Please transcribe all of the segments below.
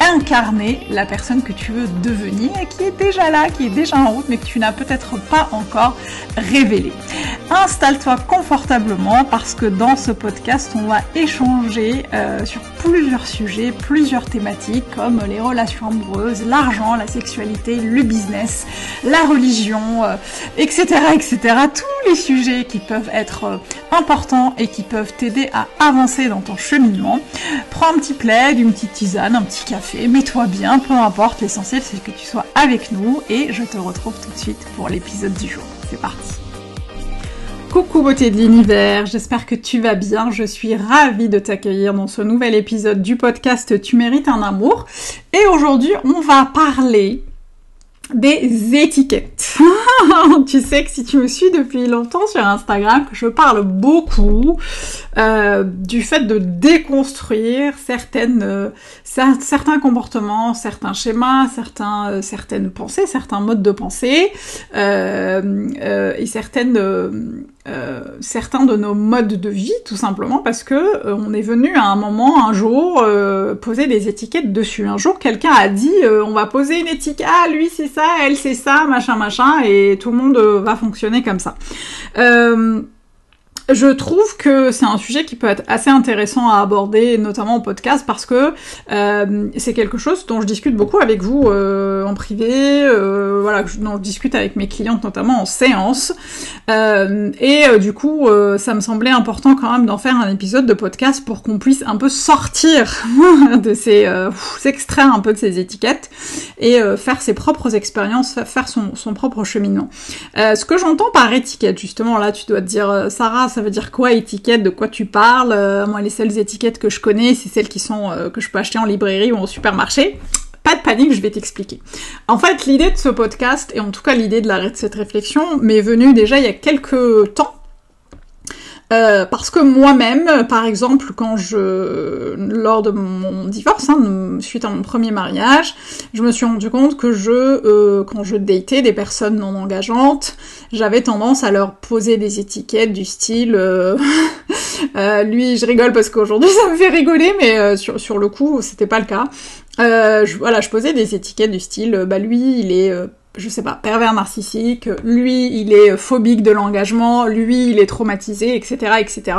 incarner la personne que tu veux devenir et qui est déjà là, qui est déjà en route, mais que tu n'as peut-être pas encore révélé. Installe-toi confortablement parce que dans ce podcast, on va échanger euh, sur plusieurs sujets, plusieurs thématiques comme les relations amoureuses, l'argent, la sexualité, le business, la religion, etc., euh, etc. Tous les sujets qui peuvent être euh, importants et qui peuvent t'aider à avancer dans ton cheminement. Prends un petit plaid, une petite tisane, un petit café mets-toi bien, peu importe, l'essentiel c'est que tu sois avec nous et je te retrouve tout de suite pour l'épisode du jour. C'est parti Coucou beauté de l'univers, j'espère que tu vas bien, je suis ravie de t'accueillir dans ce nouvel épisode du podcast Tu mérites un amour et aujourd'hui on va parler des étiquettes. tu sais que si tu me suis depuis longtemps sur Instagram, je parle beaucoup euh, du fait de déconstruire certaines, euh, certains comportements, certains schémas, certains, euh, certaines pensées, certains modes de pensée et certaines euh, certains de nos modes de vie, tout simplement parce que euh, on est venu à un moment, un jour, euh, poser des étiquettes dessus. Un jour, quelqu'un a dit on va poser une étiquette, ah lui c'est ça, elle c'est ça, machin machin, et tout le monde va fonctionner comme ça. Je trouve que c'est un sujet qui peut être assez intéressant à aborder, notamment au podcast, parce que euh, c'est quelque chose dont je discute beaucoup avec vous euh, en privé, euh, voilà, dont je discute avec mes clientes, notamment en séance. Euh, et euh, du coup, euh, ça me semblait important quand même d'en faire un épisode de podcast pour qu'on puisse un peu sortir de ces, s'extraire un peu de ces étiquettes et faire ses propres expériences, faire son, son propre cheminement. ce que j'entends par étiquette, justement, là, tu dois te dire, Sarah, ça veut dire quoi étiquette, de quoi tu parles? Euh, moi, les seules étiquettes que je connais, c'est celles qui sont euh, que je peux acheter en librairie ou au supermarché. Pas de panique, je vais t'expliquer. En fait, l'idée de ce podcast, et en tout cas l'idée de, de cette réflexion, m'est venue déjà il y a quelques temps, euh, parce que moi-même, par exemple, quand je, lors de mon divorce, hein, suite à mon premier mariage, je me suis rendu compte que je, euh, quand je datais des personnes non engageantes, j'avais tendance à leur poser des étiquettes du style, euh, lui, je rigole parce qu'aujourd'hui ça me fait rigoler, mais sur, sur le coup, c'était pas le cas. Voilà, je posais des étiquettes du style, bah lui, il est je sais pas, pervers narcissique, lui il est phobique de l'engagement, lui il est traumatisé, etc. etc.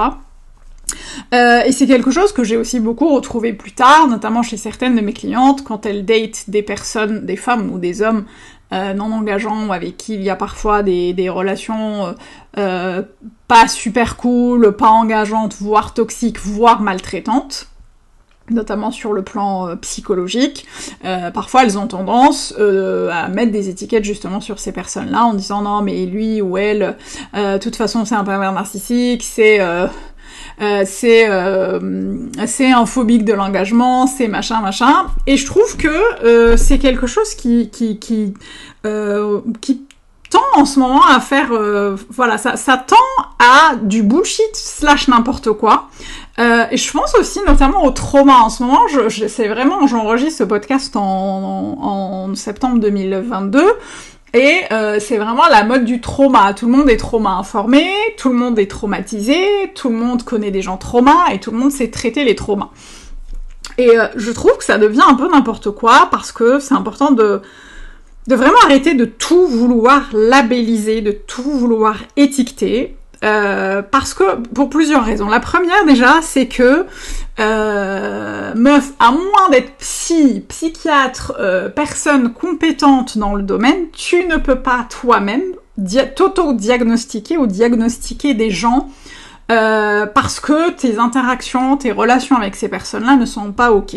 Euh, et c'est quelque chose que j'ai aussi beaucoup retrouvé plus tard, notamment chez certaines de mes clientes, quand elles datent des personnes, des femmes ou des hommes euh, non engageants ou avec qui il y a parfois des, relations euh, pas super cool, pas engageantes, voire toxiques, voire maltraitantes notamment sur le plan euh, psychologique, euh, parfois elles ont tendance euh, à mettre des étiquettes justement sur ces personnes-là en disant non mais lui ou elle, de toute façon c'est un pervers narcissique, c'est c'est c'est un phobique de l'engagement, c'est machin machin. Et je trouve que c'est quelque chose qui qui qui qui tend en ce moment à faire voilà ça ça tend à du bullshit slash n'importe quoi euh, et je pense aussi notamment au trauma. En ce moment, je, vraiment, j'enregistre ce podcast en, en, septembre 2022. Et euh, c'est vraiment la mode du trauma. Tout le monde est trauma informé, tout le monde est traumatisé, tout le monde connaît des gens traumas et tout le monde sait traiter les traumas. Et euh, je trouve que ça devient un peu n'importe quoi parce que c'est important de, de vraiment arrêter de tout vouloir labelliser, de tout vouloir étiqueter. Euh, parce que pour plusieurs raisons. La première déjà, c'est que euh, meuf, à moins d'être psy, psychiatre, euh, personne compétente dans le domaine, tu ne peux pas toi-même t'auto-diagnostiquer ou diagnostiquer des gens parce que tes interactions, tes relations avec ces personnes-là ne sont pas ok.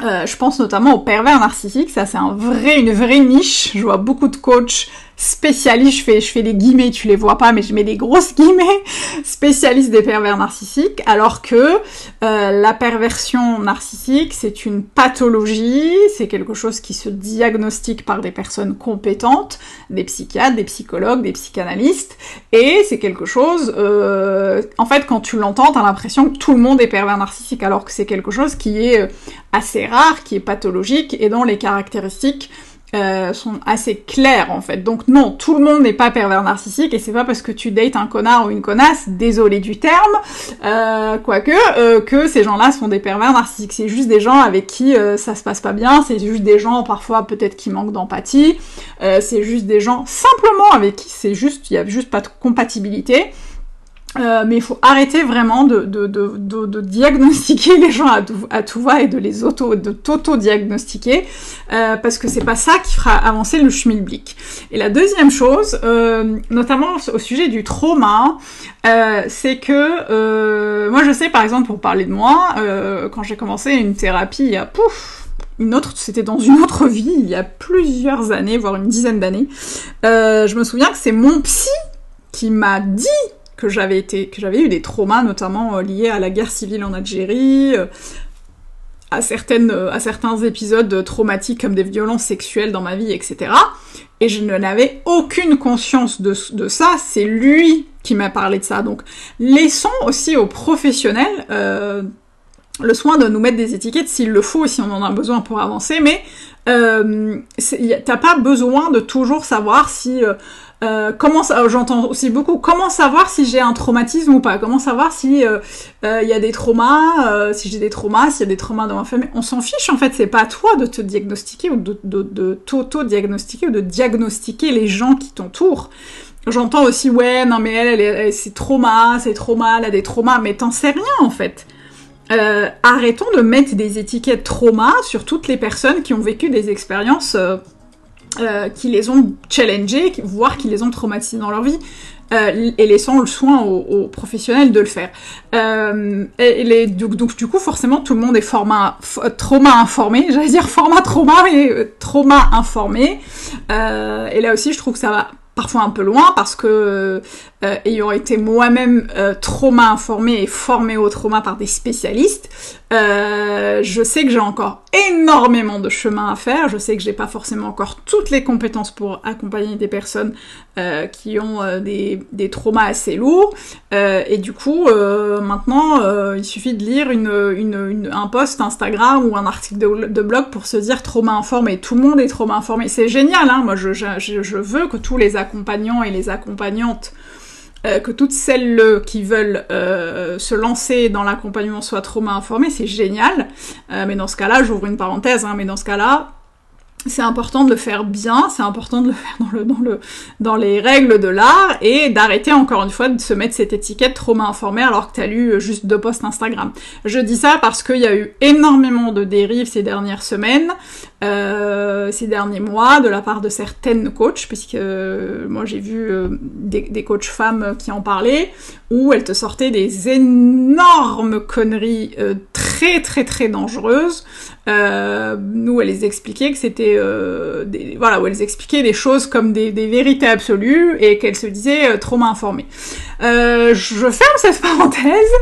Je pense notamment aux pervers narcissiques, ça c'est un vrai, une vraie niche. Je vois beaucoup de coachs spécialiste, je fais, je fais des guillemets, tu les vois pas, mais je mets des grosses guillemets, spécialiste des pervers narcissiques, alors que euh, la perversion narcissique, c'est une pathologie, c'est quelque chose qui se diagnostique par des personnes compétentes, des psychiatres, des psychologues, des psychanalystes, et c'est quelque chose, euh, en fait, quand tu l'entends, t'as l'impression que tout le monde est pervers narcissique, alors que c'est quelque chose qui est euh, assez rare, qui est pathologique, et dont les caractéristiques euh, sont assez clairs en fait. Donc non, tout le monde n'est pas pervers narcissique et c'est pas parce que tu dates un connard ou une connasse, désolé du terme, euh, quoique, euh, que ces gens-là sont des pervers narcissiques. C'est juste des gens avec qui euh, ça se passe pas bien, c'est juste des gens parfois peut-être qui manquent d'empathie, c'est juste des gens simplement avec qui c'est juste, il y a juste pas de compatibilité. Euh, mais il faut arrêter vraiment de, diagnostiquer les gens à tout, va et de les auto, de t'auto-diagnostiquer, euh, parce que c'est pas ça qui fera avancer le schmilblick. Et la deuxième chose, euh, notamment au sujet du trauma, c'est que moi je sais par exemple pour parler de moi, quand j'ai commencé une thérapie il y a pouf une autre, c'était dans une autre vie, il y a plusieurs années, voire une dizaine d'années. je me souviens que c'est mon psy qui m'a dit que j'avais été, que j'avais eu des traumas, notamment euh, liés à la guerre civile en Algérie, euh, à certaines, euh, à certains épisodes traumatiques comme des violences sexuelles dans ma vie, etc. Et je n'avais aucune conscience de, de ça. C'est lui qui m'a parlé de ça. Donc, laissons aussi aux professionnels le soin de nous mettre des étiquettes s'il le faut, si on en a besoin pour avancer, mais euh, t'as pas besoin de toujours savoir si comment ça, j'entends aussi beaucoup, comment savoir si j'ai un traumatisme ou pas, comment savoir si il euh, euh, y a des traumas, si j'ai des traumas, s'il y a des traumas dans ma famille? On s'en fiche en fait, c'est pas à toi de te diagnostiquer ou de, de, de t'auto-diagnostiquer ou de diagnostiquer les gens qui t'entourent. J'entends aussi, ouais, non mais elle, elle, c'est trauma, c'est trauma, elle a des traumas, mais t'en sais rien en fait. arrêtons de mettre des étiquettes trauma sur toutes les personnes qui ont vécu des expériences euh, qui les ont challengés, voire qui les ont traumatisés dans leur vie, euh, et laissant le soin aux, professionnels de le faire. Euh, et les, donc, du coup, forcément, tout le monde est format trauma informé, j'allais dire format trauma, mais trauma informé. et là aussi, je trouve que ça va parfois un peu loin parce que euh, ayant été moi-même euh, trauma informée et formée au trauma par des spécialistes, euh, je sais que j'ai encore énormément de chemin à faire. Je sais que j'ai pas forcément encore toutes les compétences pour accompagner des personnes euh, qui ont euh, des, des, traumas assez lourds. et du coup, maintenant, il suffit de lire une, une, un post Instagram ou un article de, de, blog pour se dire trauma informé. Tout le monde est trauma informé. C'est génial, hein Moi, je, je, je veux que tous les accompagnants et les accompagnantes euh, que toutes celles qui veulent euh, se lancer dans l'accompagnement soient trauma informées, c'est génial. Euh, mais dans ce cas-là, j'ouvre une parenthèse, hein, mais dans ce cas-là, c'est important de le faire bien, c'est important de le faire dans, dans, le, dans les règles de l'art et d'arrêter encore une fois de se mettre cette étiquette trauma informée alors que tu as lu juste deux posts Instagram. Je dis ça parce qu'il y a eu énormément de dérives ces dernières semaines, euh, ces derniers mois de la part de certaines coachs, puisque euh, moi j'ai vu euh, des, des coachs femmes qui en parlaient, où elles te sortaient des énormes conneries très très très dangereuses, où elles les expliquaient que c'était voilà où elles expliquaient des choses comme des, vérités absolues et qu'elles se disaient trauma informées. je ferme cette parenthèse,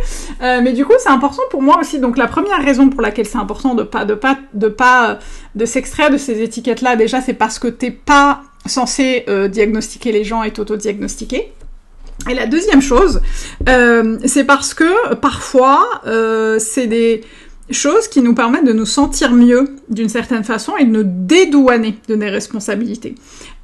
mais du coup c'est important pour moi aussi. Donc la première raison pour laquelle c'est important de pas de pas de pas de s'extraire de ces étiquettes-là, déjà, c'est parce que t'es pas censé euh, diagnostiquer les gens et t'auto-diagnostiquer. Et la deuxième chose, euh, c'est parce que parfois, euh, c'est des choses qui nous permettent de nous sentir mieux d'une certaine façon et de nous dédouaner de nos responsabilités.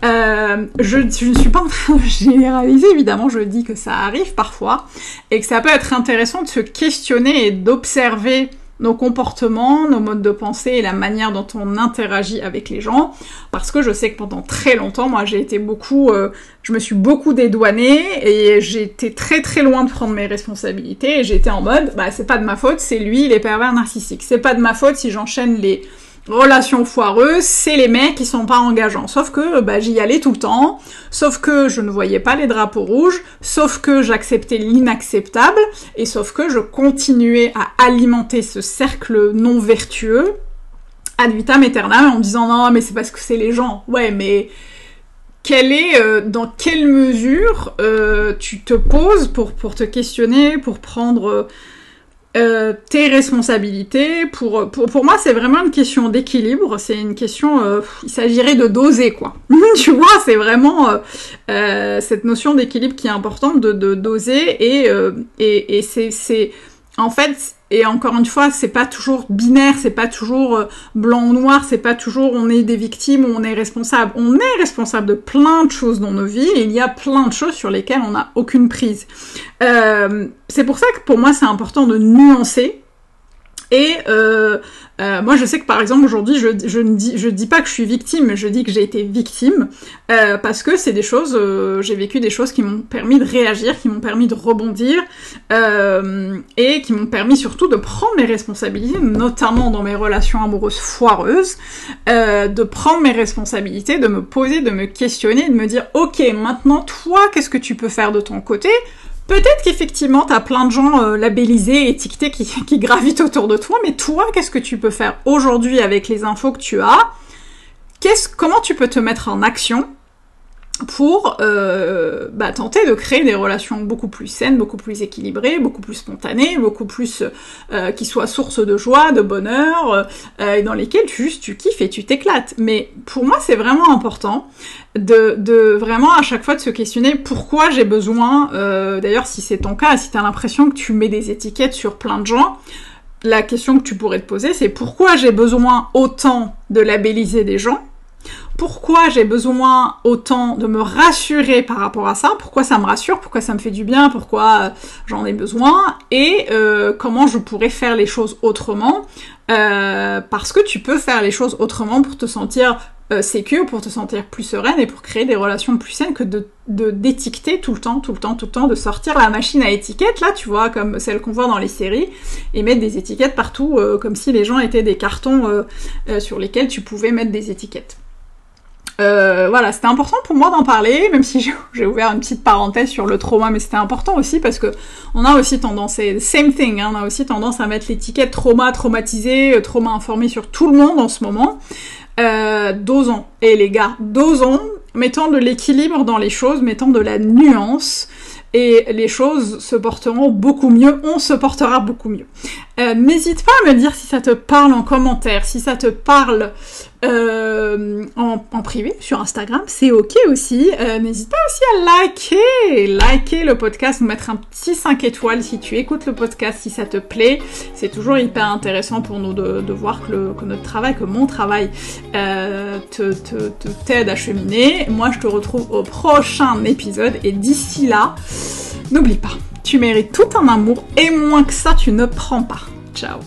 je, ne suis pas en train de généraliser, évidemment, je dis que ça arrive parfois et que ça peut être intéressant de se questionner et d'observer nos comportements, nos modes de pensée et la manière dont on interagit avec les gens. Parce que je sais que pendant très longtemps, moi j'ai été beaucoup, euh, je me suis beaucoup dédouanée et j'ai été très très loin de prendre mes responsabilités et j'étais en mode, bah c'est pas de ma faute, c'est lui, il est pervers narcissique. C'est pas de ma faute si j'enchaîne les Relation foireuse, c'est les mecs qui sont pas engageants. Sauf que bah, j'y allais tout le temps, sauf que je ne voyais pas les drapeaux rouges, sauf que j'acceptais l'inacceptable, et sauf que je continuais à alimenter ce cercle non vertueux ad vitam aeternam en me disant non mais c'est parce que c'est les gens. Ouais mais quelle est, euh, dans quelle mesure euh, tu te poses pour, pour te questionner, pour prendre euh, tes responsabilités. Pour, pour, pour moi, c'est vraiment une question d'équilibre. C'est une question. il s'agirait de doser, quoi. tu vois, c'est vraiment cette notion d'équilibre qui est importante de, de doser et, et, et c'est en fait, et encore une fois, c'est pas toujours binaire, c'est pas toujours euh, blanc ou noir, c'est pas toujours on est des victimes ou on est responsable. On est responsable de plein de choses dans nos vies et il y a plein de choses sur lesquelles on n'a aucune prise. Euh, c'est pour ça que pour moi c'est important de nuancer et euh, euh, moi, je sais que par exemple aujourd'hui, je, ne dis, pas que je suis victime, je dis que j'ai été victime euh, parce que c'est des choses, euh, j'ai vécu des choses qui m'ont permis de réagir, qui m'ont permis de rebondir et qui m'ont permis surtout de prendre mes responsabilités, notamment dans mes relations amoureuses foireuses, de prendre mes responsabilités, de me poser, de me questionner, de me dire, ok, maintenant toi, qu'est-ce que tu peux faire de ton côté? Peut-être qu'effectivement, t'as plein de gens euh, labellisés, étiquetés qui, qui, gravitent autour de toi, mais toi, qu'est-ce que tu peux faire aujourd'hui avec les infos que tu as? Qu'est-ce, Comment tu peux te mettre en action pour euh, bah, tenter de créer des relations beaucoup plus saines, beaucoup plus équilibrées, beaucoup plus spontanées, beaucoup plus euh, qui soient source de joie, de bonheur, euh, et dans lesquelles tu, juste tu kiffes et tu t'éclates. Mais pour moi, c'est vraiment important de, de, vraiment à chaque fois de se questionner pourquoi j'ai besoin. Euh, d'ailleurs, si c'est ton cas, si tu as l'impression que tu mets des étiquettes sur plein de gens, la question que tu pourrais te poser, c'est pourquoi j'ai besoin autant de labelliser des gens pourquoi j'ai besoin autant de me rassurer par rapport à ça, pourquoi ça me rassure, pourquoi ça me fait du bien, pourquoi euh, j'en ai besoin, et euh, comment je pourrais faire les choses autrement, euh, parce que tu peux faire les choses autrement pour te sentir sécure, pour te sentir plus sereine et pour créer des relations plus saines que de d'étiqueter tout le temps, tout le temps, tout le temps, de sortir la machine à étiquettes, là, tu vois, comme celle qu'on voit dans les séries, et mettre des étiquettes partout, comme si les gens étaient des cartons sur lesquels tu pouvais mettre des étiquettes. Euh, voilà, c'était important pour moi d'en parler, même si j'ai ouvert une petite parenthèse sur le trauma, mais c'était important aussi parce que on a aussi tendance, c'est same thing, hein, on a aussi tendance à mettre l'étiquette trauma, traumatisé, euh, trauma informé sur tout le monde en ce moment. Euh, dosons. Et les gars, dosons, mettons de l'équilibre dans les choses, mettons de la nuance et les choses se porteront beaucoup mieux, on se portera beaucoup mieux. N'hésite pas à me dire si ça te parle en commentaire, si ça te parle euh, en, privé sur Instagram, c'est ok aussi. Euh, N'hésite pas aussi à liker, liker le podcast, mettre un petit 5 étoiles si tu écoutes le podcast, si ça te plaît. C'est toujours hyper intéressant pour nous de, voir que, notre travail, que mon travail euh, te t'aide à cheminer. Moi, je te retrouve au prochain épisode et d'ici là, n'oublie pas, tu mérites tout un amour et moins que ça, tu ne prends pas. Ciao